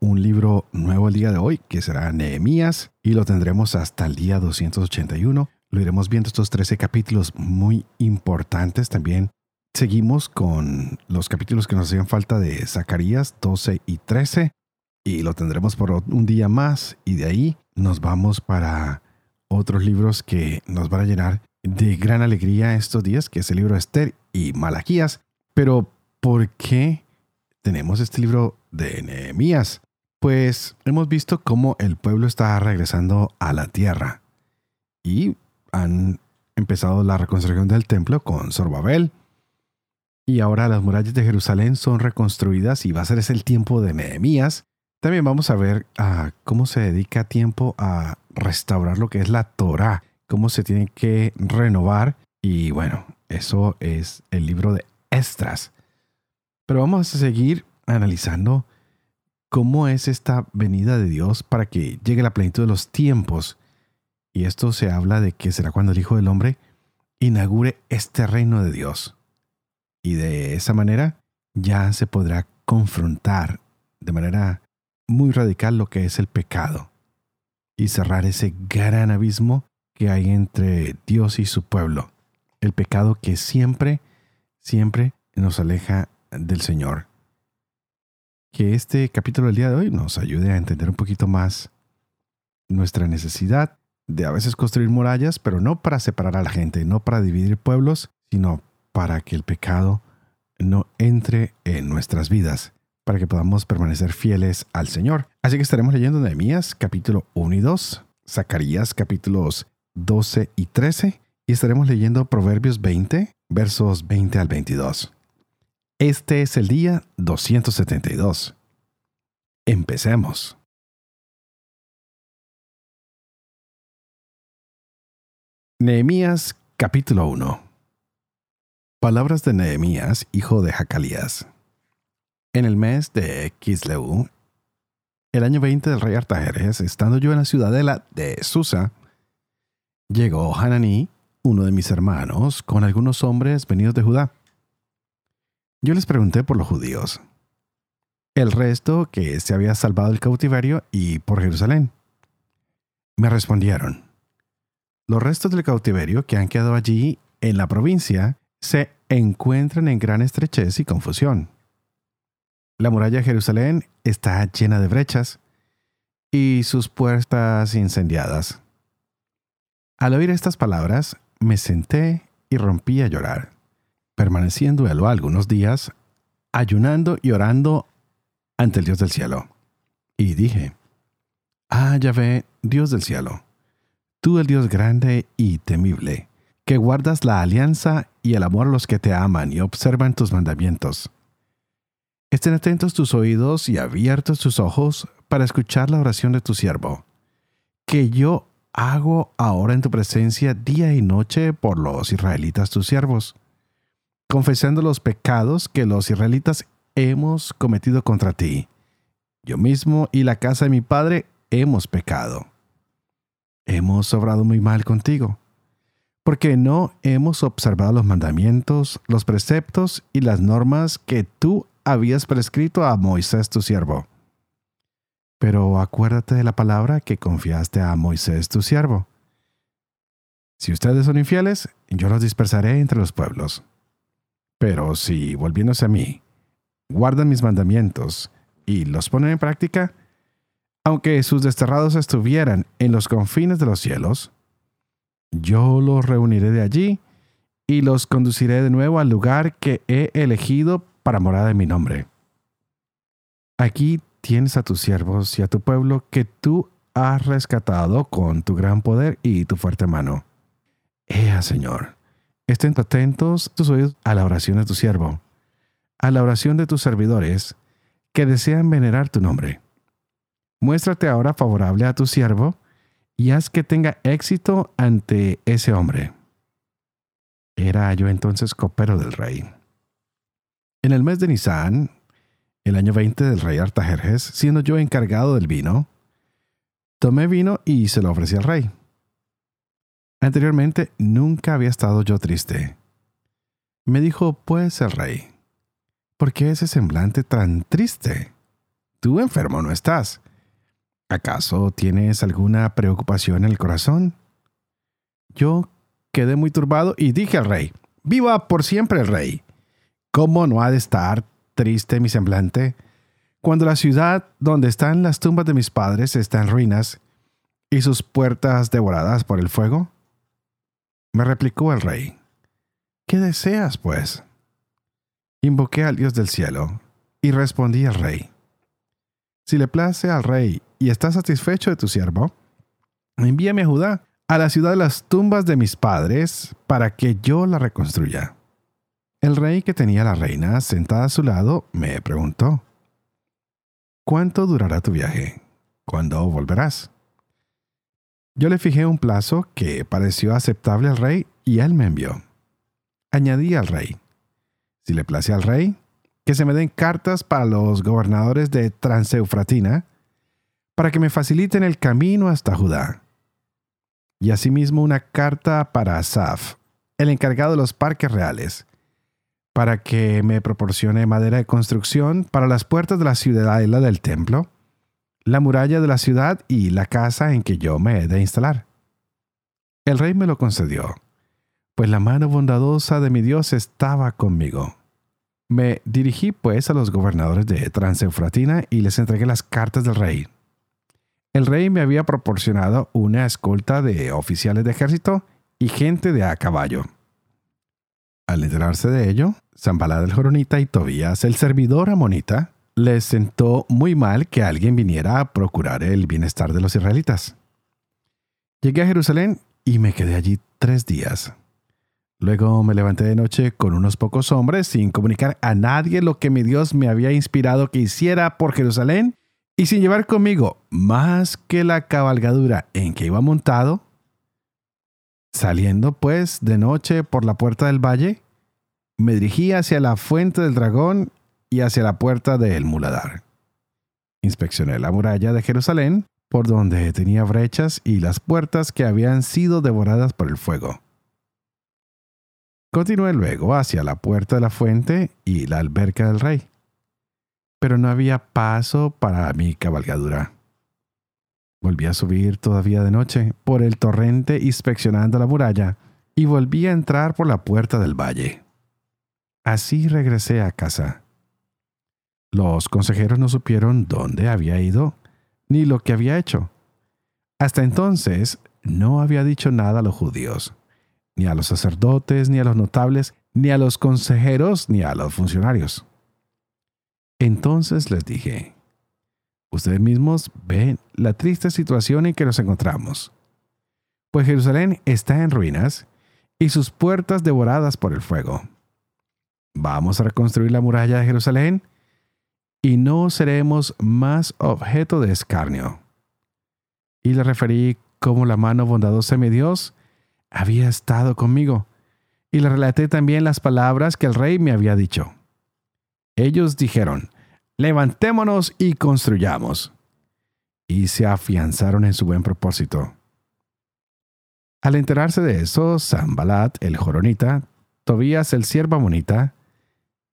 un libro nuevo el día de hoy, que será Nehemías, y lo tendremos hasta el día 281. Lo iremos viendo estos 13 capítulos muy importantes también. Seguimos con los capítulos que nos hacían falta de Zacarías 12 y 13, y lo tendremos por un día más, y de ahí nos vamos para otros libros que nos van a llenar de gran alegría estos días, que es el libro de Esther y Malaquías. Pero, ¿por qué tenemos este libro de Nehemías? Pues hemos visto cómo el pueblo está regresando a la tierra y han empezado la reconstrucción del templo con Zorbabel. Y ahora las murallas de Jerusalén son reconstruidas y va a ser ese el tiempo de Nehemías. También vamos a ver ah, cómo se dedica tiempo a restaurar lo que es la Torah, cómo se tiene que renovar. Y bueno, eso es el libro de Estras. Pero vamos a seguir analizando cómo es esta venida de Dios para que llegue la plenitud de los tiempos. Y esto se habla de que será cuando el Hijo del Hombre inaugure este reino de Dios. Y de esa manera ya se podrá confrontar de manera muy radical lo que es el pecado y cerrar ese gran abismo que hay entre Dios y su pueblo. El pecado que siempre, siempre nos aleja del Señor que este capítulo del día de hoy nos ayude a entender un poquito más nuestra necesidad de a veces construir murallas, pero no para separar a la gente, no para dividir pueblos, sino para que el pecado no entre en nuestras vidas, para que podamos permanecer fieles al Señor. Así que estaremos leyendo Nehemías capítulo 1 y 2, Zacarías capítulos 12 y 13, y estaremos leyendo Proverbios 20, versos 20 al 22. Este es el día 272. Empecemos. Nehemías capítulo 1 Palabras de Nehemías, hijo de Jacalías. En el mes de Kisleu, el año 20 del rey Artajerjes, estando yo en la ciudadela de Susa, llegó Hananí, uno de mis hermanos, con algunos hombres venidos de Judá yo les pregunté por los judíos, el resto que se había salvado del cautiverio y por Jerusalén. Me respondieron, los restos del cautiverio que han quedado allí en la provincia se encuentran en gran estrechez y confusión. La muralla de Jerusalén está llena de brechas y sus puertas incendiadas. Al oír estas palabras, me senté y rompí a llorar permanecí en duelo algunos días, ayunando y orando ante el Dios del cielo. Y dije, Ah, Yahvé, Dios del cielo, tú el Dios grande y temible, que guardas la alianza y el amor a los que te aman y observan tus mandamientos. Estén atentos tus oídos y abiertos tus ojos para escuchar la oración de tu siervo, que yo hago ahora en tu presencia día y noche por los israelitas tus siervos confesando los pecados que los israelitas hemos cometido contra ti. Yo mismo y la casa de mi padre hemos pecado. Hemos obrado muy mal contigo, porque no hemos observado los mandamientos, los preceptos y las normas que tú habías prescrito a Moisés tu siervo. Pero acuérdate de la palabra que confiaste a Moisés tu siervo. Si ustedes son infieles, yo los dispersaré entre los pueblos. Pero si, volviéndose a mí, guardan mis mandamientos y los ponen en práctica, aunque sus desterrados estuvieran en los confines de los cielos, yo los reuniré de allí y los conduciré de nuevo al lugar que he elegido para morada de mi nombre. Aquí tienes a tus siervos y a tu pueblo que tú has rescatado con tu gran poder y tu fuerte mano. Ea, Señor, Estén atentos tus oídos a la oración de tu siervo, a la oración de tus servidores que desean venerar tu nombre. muéstrate ahora favorable a tu siervo y haz que tenga éxito ante ese hombre. Era yo entonces copero del rey. En el mes de Nisan, el año 20 del rey Artajerjes, siendo yo encargado del vino, tomé vino y se lo ofrecí al rey. Anteriormente nunca había estado yo triste. Me dijo pues el rey, ¿por qué ese semblante tan triste? Tú enfermo no estás. ¿Acaso tienes alguna preocupación en el corazón? Yo quedé muy turbado y dije al rey, Viva por siempre el rey. ¿Cómo no ha de estar triste mi semblante cuando la ciudad donde están las tumbas de mis padres está en ruinas y sus puertas devoradas por el fuego? Me replicó el rey, ¿qué deseas, pues? Invoqué al Dios del cielo y respondí al rey, si le place al rey y está satisfecho de tu siervo, envíame a Judá, a la ciudad de las tumbas de mis padres, para que yo la reconstruya. El rey que tenía la reina sentada a su lado me preguntó, ¿Cuánto durará tu viaje? ¿Cuándo volverás? Yo le fijé un plazo que pareció aceptable al rey y él me envió. Añadí al rey, si le place al rey, que se me den cartas para los gobernadores de Transeufratina, para que me faciliten el camino hasta Judá. Y asimismo una carta para Asaf, el encargado de los parques reales, para que me proporcione madera de construcción para las puertas de la ciudadela del templo, la muralla de la ciudad y la casa en que yo me he de instalar. El rey me lo concedió, pues la mano bondadosa de mi Dios estaba conmigo. Me dirigí pues a los gobernadores de Transeufratina y les entregué las cartas del rey. El rey me había proporcionado una escolta de oficiales de ejército y gente de a caballo. Al enterarse de ello, Zambalá del Joronita y Tobías, el servidor amonita, les sentó muy mal que alguien viniera a procurar el bienestar de los israelitas. Llegué a Jerusalén y me quedé allí tres días. Luego me levanté de noche con unos pocos hombres sin comunicar a nadie lo que mi Dios me había inspirado que hiciera por Jerusalén y sin llevar conmigo más que la cabalgadura en que iba montado. Saliendo pues de noche por la puerta del valle, me dirigí hacia la fuente del dragón y hacia la puerta del muladar. Inspeccioné la muralla de Jerusalén, por donde tenía brechas y las puertas que habían sido devoradas por el fuego. Continué luego hacia la puerta de la fuente y la alberca del rey. Pero no había paso para mi cabalgadura. Volví a subir todavía de noche por el torrente inspeccionando la muralla y volví a entrar por la puerta del valle. Así regresé a casa. Los consejeros no supieron dónde había ido ni lo que había hecho. Hasta entonces no había dicho nada a los judíos ni a los sacerdotes, ni a los notables, ni a los consejeros, ni a los funcionarios. Entonces les dije, ustedes mismos ven la triste situación en que nos encontramos. Pues Jerusalén está en ruinas y sus puertas devoradas por el fuego. Vamos a reconstruir la muralla de Jerusalén y no seremos más objeto de escarnio. Y le referí cómo la mano bondadosa de mi Dios había estado conmigo, y le relaté también las palabras que el rey me había dicho. Ellos dijeron, levantémonos y construyamos. Y se afianzaron en su buen propósito. Al enterarse de eso, Zambalat, el joronita, Tobías, el siervo amonita,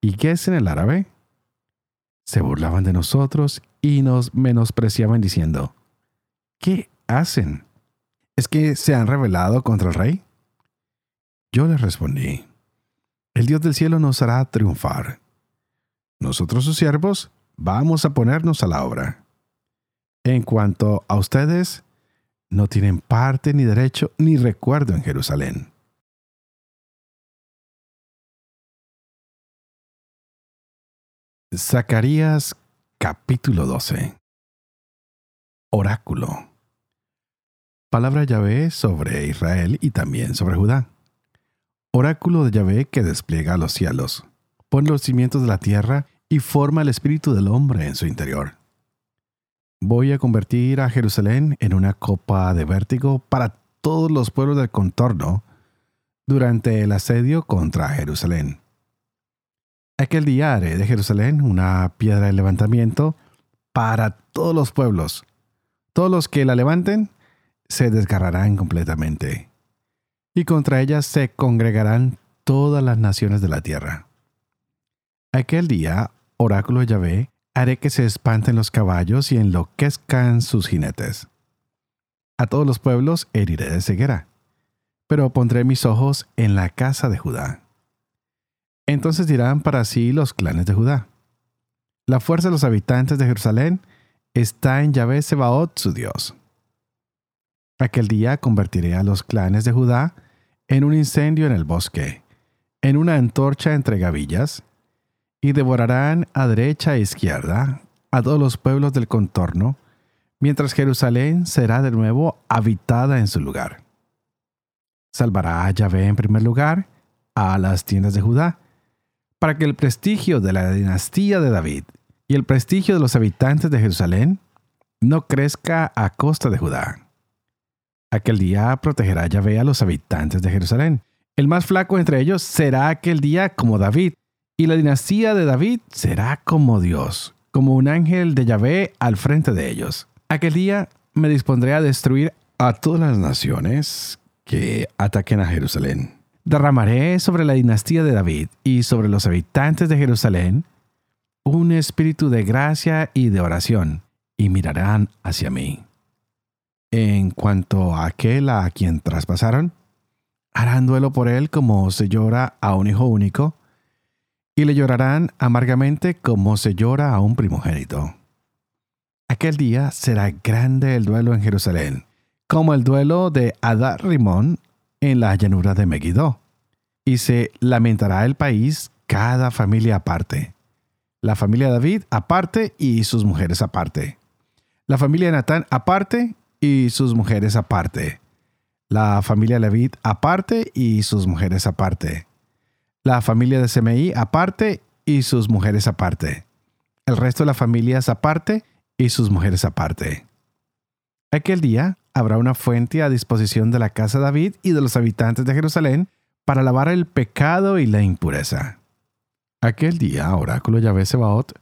y en el árabe, se burlaban de nosotros y nos menospreciaban diciendo, ¿qué hacen? ¿Es que se han rebelado contra el rey? Yo les respondí, el Dios del cielo nos hará triunfar. Nosotros sus siervos vamos a ponernos a la obra. En cuanto a ustedes, no tienen parte ni derecho ni recuerdo en Jerusalén. Zacarías capítulo 12 Oráculo Palabra Yahvé sobre Israel y también sobre Judá. Oráculo de Yahvé que despliega los cielos, pone los cimientos de la tierra y forma el espíritu del hombre en su interior. voy a convertir a Jerusalén en una copa de vértigo para todos los pueblos del contorno durante el asedio contra Jerusalén. Aquel día haré de Jerusalén una piedra de levantamiento para todos los pueblos. Todos los que la levanten se desgarrarán completamente. Y contra ella se congregarán todas las naciones de la tierra. Aquel día, oráculo Yahvé, haré que se espanten los caballos y enloquezcan sus jinetes. A todos los pueblos heriré de ceguera, pero pondré mis ojos en la casa de Judá. Entonces dirán para sí los clanes de Judá. La fuerza de los habitantes de Jerusalén está en Yahvé Sebaot, su Dios. Aquel día convertiré a los clanes de Judá en un incendio en el bosque, en una antorcha entre gavillas, y devorarán a derecha e izquierda a todos los pueblos del contorno, mientras Jerusalén será de nuevo habitada en su lugar. Salvará a Yahvé en primer lugar a las tiendas de Judá, para que el prestigio de la dinastía de David y el prestigio de los habitantes de Jerusalén no crezca a costa de Judá. Aquel día protegerá Yahvé a los habitantes de Jerusalén. El más flaco entre ellos será aquel día como David, y la dinastía de David será como Dios, como un ángel de Yahvé al frente de ellos. Aquel día me dispondré a destruir a todas las naciones que ataquen a Jerusalén derramaré sobre la dinastía de David y sobre los habitantes de Jerusalén un espíritu de gracia y de oración, y mirarán hacia mí. En cuanto a aquel a quien traspasaron, harán duelo por él como se llora a un hijo único, y le llorarán amargamente como se llora a un primogénito. Aquel día será grande el duelo en Jerusalén, como el duelo de Adar Rimón en la llanura de Megiddo, y se lamentará el país cada familia aparte. La familia de David aparte y sus mujeres aparte. La familia de Natán aparte y sus mujeres aparte. La familia David aparte y sus mujeres aparte. La familia de Semeí aparte y sus mujeres aparte. El resto de las familias aparte y sus mujeres aparte. Aquel día habrá una fuente a disposición de la casa de David y de los habitantes de Jerusalén para lavar el pecado y la impureza. Aquel día, oráculo Yahvé Sebaot,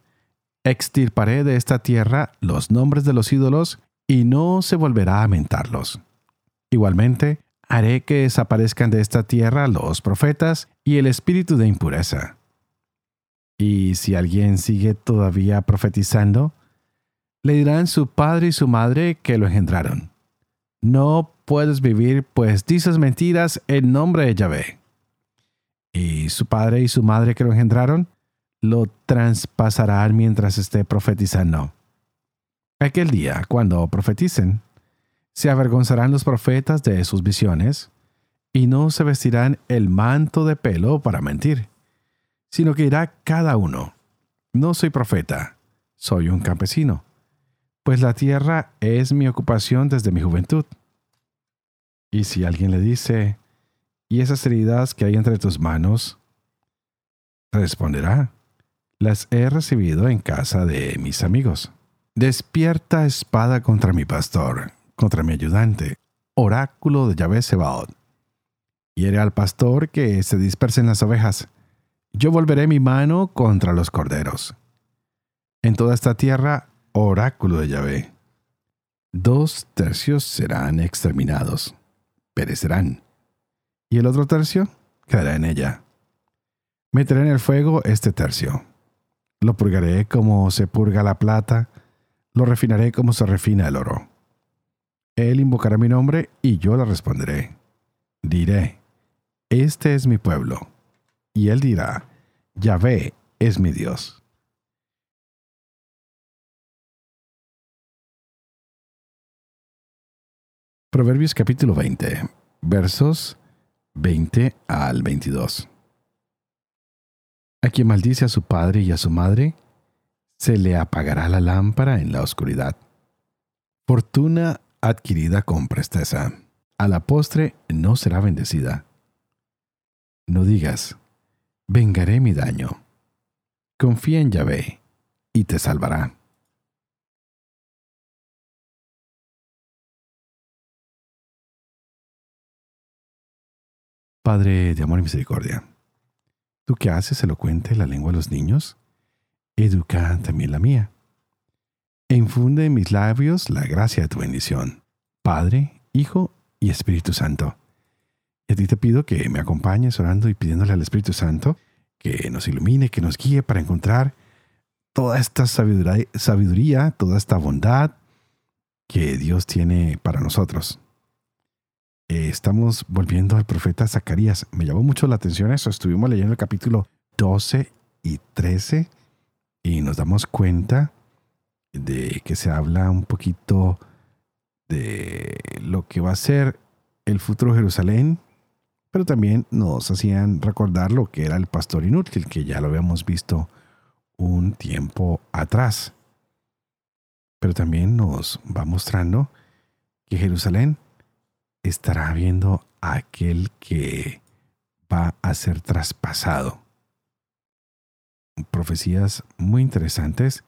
extirparé de esta tierra los nombres de los ídolos y no se volverá a mentarlos. Igualmente, haré que desaparezcan de esta tierra los profetas y el espíritu de impureza. Y si alguien sigue todavía profetizando, le dirán su padre y su madre que lo engendraron. No puedes vivir, pues dices mentiras en nombre de Yahvé. Y su padre y su madre que lo engendraron lo traspasarán mientras esté profetizando. Aquel día, cuando profeticen, se avergonzarán los profetas de sus visiones y no se vestirán el manto de pelo para mentir, sino que irá cada uno. No soy profeta, soy un campesino pues la tierra es mi ocupación desde mi juventud. Y si alguien le dice, ¿y esas heridas que hay entre tus manos? Responderá, las he recibido en casa de mis amigos. Despierta espada contra mi pastor, contra mi ayudante, oráculo de Yahvé Sebaot. Hiere al pastor que se dispersen las ovejas. Yo volveré mi mano contra los corderos. En toda esta tierra Oráculo de Yahvé. Dos tercios serán exterminados, perecerán, y el otro tercio quedará en ella. Meteré en el fuego este tercio. Lo purgaré como se purga la plata, lo refinaré como se refina el oro. Él invocará mi nombre y yo le responderé. Diré, este es mi pueblo. Y él dirá, Yahvé es mi Dios. Proverbios capítulo 20, versos 20 al 22. A quien maldice a su padre y a su madre, se le apagará la lámpara en la oscuridad. Fortuna adquirida con presteza, a la postre no será bendecida. No digas, vengaré mi daño. Confía en Yahvé y te salvará. Padre de amor y misericordia, ¿tú qué haces elocuente la lengua de los niños? Educa también la mía. Infunde en mis labios la gracia de tu bendición, Padre, Hijo y Espíritu Santo. Y a ti te pido que me acompañes orando y pidiéndole al Espíritu Santo que nos ilumine, que nos guíe para encontrar toda esta sabiduría, sabiduría toda esta bondad que Dios tiene para nosotros. Eh, estamos volviendo al profeta Zacarías. Me llamó mucho la atención eso. Estuvimos leyendo el capítulo 12 y 13 y nos damos cuenta de que se habla un poquito de lo que va a ser el futuro Jerusalén, pero también nos hacían recordar lo que era el pastor inútil, que ya lo habíamos visto un tiempo atrás. Pero también nos va mostrando que Jerusalén estará viendo a aquel que va a ser traspasado. Profecías muy interesantes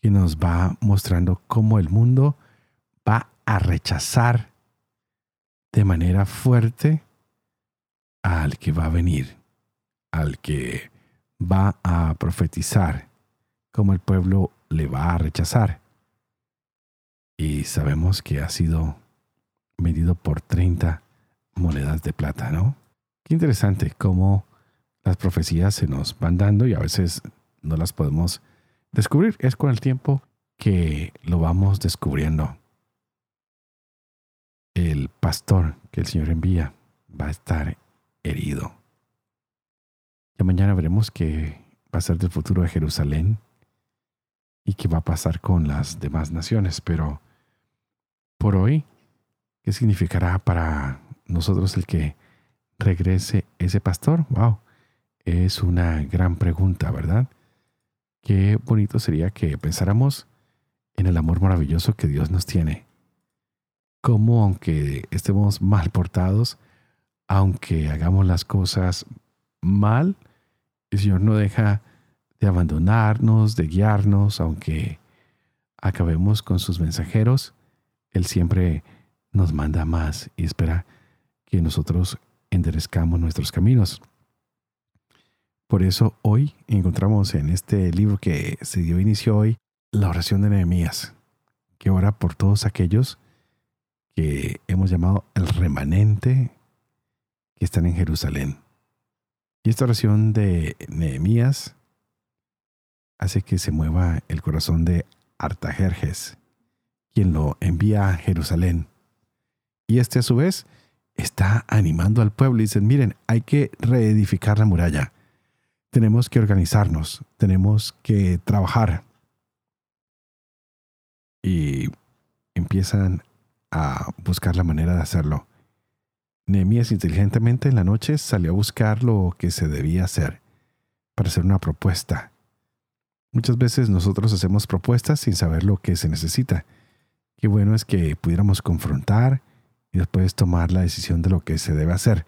que nos va mostrando cómo el mundo va a rechazar de manera fuerte al que va a venir, al que va a profetizar, cómo el pueblo le va a rechazar. Y sabemos que ha sido medido por 30 monedas de plata, ¿no? Qué interesante cómo las profecías se nos van dando y a veces no las podemos descubrir. Es con el tiempo que lo vamos descubriendo. El pastor que el Señor envía va a estar herido. Ya mañana veremos qué va a ser del futuro de Jerusalén y qué va a pasar con las demás naciones, pero por hoy ¿Qué significará para nosotros el que regrese ese pastor? Wow, es una gran pregunta, ¿verdad? Qué bonito sería que pensáramos en el amor maravilloso que Dios nos tiene. Cómo aunque estemos mal portados, aunque hagamos las cosas mal, el Señor no deja de abandonarnos, de guiarnos, aunque acabemos con sus mensajeros, Él siempre nos manda más y espera que nosotros enderezcamos nuestros caminos. Por eso hoy encontramos en este libro que se dio inicio hoy la oración de Nehemías, que ora por todos aquellos que hemos llamado el remanente que están en Jerusalén. Y esta oración de Nehemías hace que se mueva el corazón de Artajerjes, quien lo envía a Jerusalén y este a su vez está animando al pueblo y dicen, miren, hay que reedificar la muralla. Tenemos que organizarnos, tenemos que trabajar. Y empiezan a buscar la manera de hacerlo. Nehemías inteligentemente en la noche salió a buscar lo que se debía hacer para hacer una propuesta. Muchas veces nosotros hacemos propuestas sin saber lo que se necesita. Qué bueno es que pudiéramos confrontar, y después tomar la decisión de lo que se debe hacer.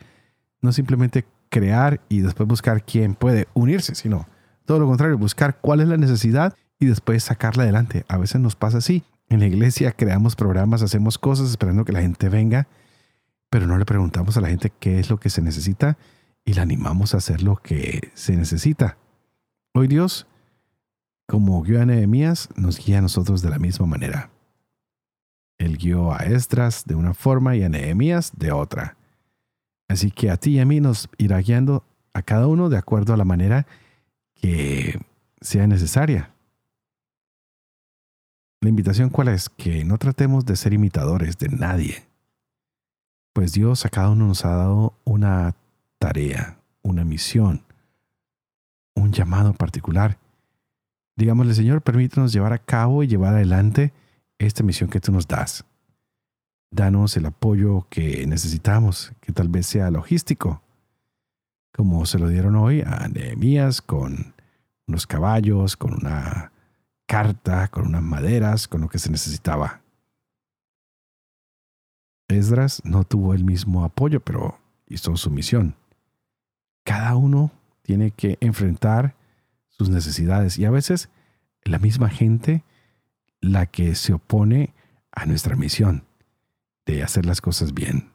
No simplemente crear y después buscar quién puede unirse, sino todo lo contrario, buscar cuál es la necesidad y después sacarla adelante. A veces nos pasa así. En la iglesia creamos programas, hacemos cosas esperando que la gente venga, pero no le preguntamos a la gente qué es lo que se necesita y la animamos a hacer lo que se necesita. Hoy Dios, como guió a Nehemías, nos guía a nosotros de la misma manera. Él guió a Esdras de una forma y a Nehemías de otra. Así que a ti y a mí nos irá guiando a cada uno de acuerdo a la manera que sea necesaria. La invitación cuál es? Que no tratemos de ser imitadores de nadie. Pues Dios a cada uno nos ha dado una tarea, una misión, un llamado particular. Digámosle, Señor, permítanos llevar a cabo y llevar adelante esta misión que tú nos das. Danos el apoyo que necesitamos, que tal vez sea logístico, como se lo dieron hoy a Nehemías con unos caballos, con una carta, con unas maderas, con lo que se necesitaba. Esdras no tuvo el mismo apoyo, pero hizo su misión. Cada uno tiene que enfrentar sus necesidades y a veces la misma gente la que se opone a nuestra misión de hacer las cosas bien.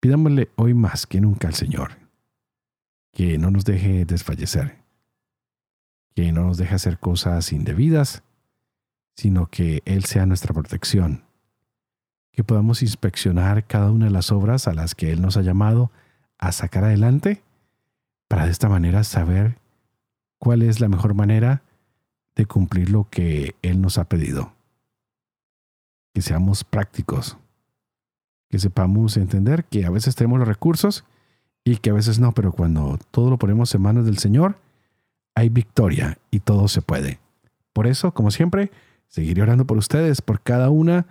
Pidámosle hoy más que nunca al Señor que no nos deje desfallecer, que no nos deje hacer cosas indebidas, sino que Él sea nuestra protección, que podamos inspeccionar cada una de las obras a las que Él nos ha llamado a sacar adelante, para de esta manera saber cuál es la mejor manera de cumplir lo que Él nos ha pedido. Que seamos prácticos, que sepamos entender que a veces tenemos los recursos y que a veces no, pero cuando todo lo ponemos en manos del Señor, hay victoria y todo se puede. Por eso, como siempre, seguiré orando por ustedes, por cada una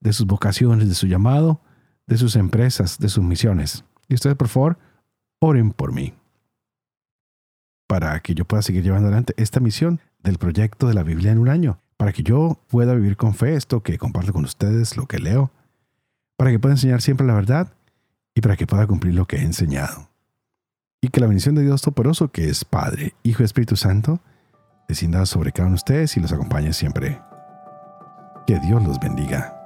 de sus vocaciones, de su llamado, de sus empresas, de sus misiones. Y ustedes, por favor, oren por mí para que yo pueda seguir llevando adelante esta misión del proyecto de la Biblia en un año, para que yo pueda vivir con fe esto que comparto con ustedes, lo que leo, para que pueda enseñar siempre la verdad y para que pueda cumplir lo que he enseñado. Y que la bendición de Dios Toporoso, que es Padre, Hijo y Espíritu Santo, descienda sobre cada uno de ustedes y los acompañe siempre. Que Dios los bendiga.